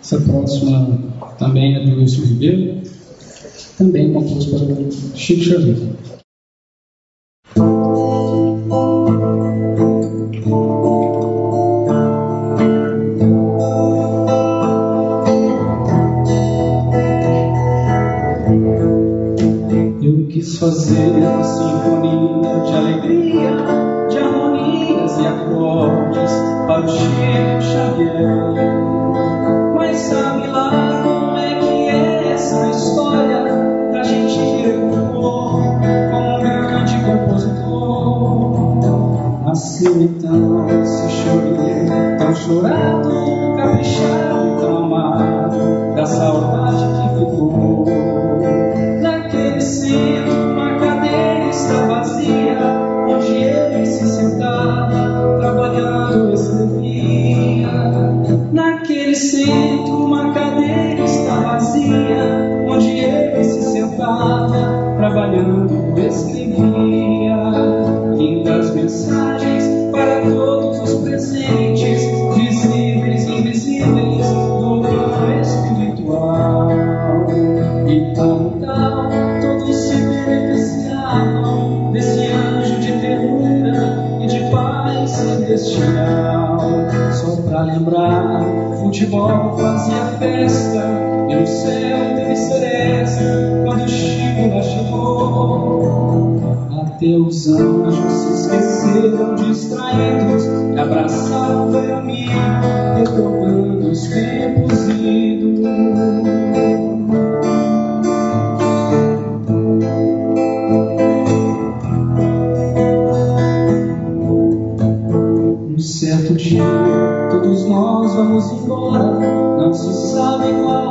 Essa próxima também é do Wilson Ribeiro, também compôs para o Chico Xavier. Eu quis fazer uma sinfonia de alegria, de harmonias e acordes para o Chico Xavier. Nasceu então esse chorinho tão chorado, caprichado e tão amado, da saudade que ficou. Naquele centro, uma cadeira está vazia, onde ele se sentava, trabalhando escrevia. Naquele centro, uma cadeira está vazia, onde ele se sentava, trabalhando escrevia. Lindas mensagens para todos os presentes, visíveis e invisíveis, do plano espiritual. E como tal, todos se beneficiavam desse anjo de ternura e de paz celestial. Só pra lembrar, futebol fazia festa e no céu teve seresta quando Chico lá chegou. Até os anjos se esqueceram distraídos e abraçavam o amigo, recordando os tempos idos. Um certo dia, todos nós vamos embora, não se sabe qual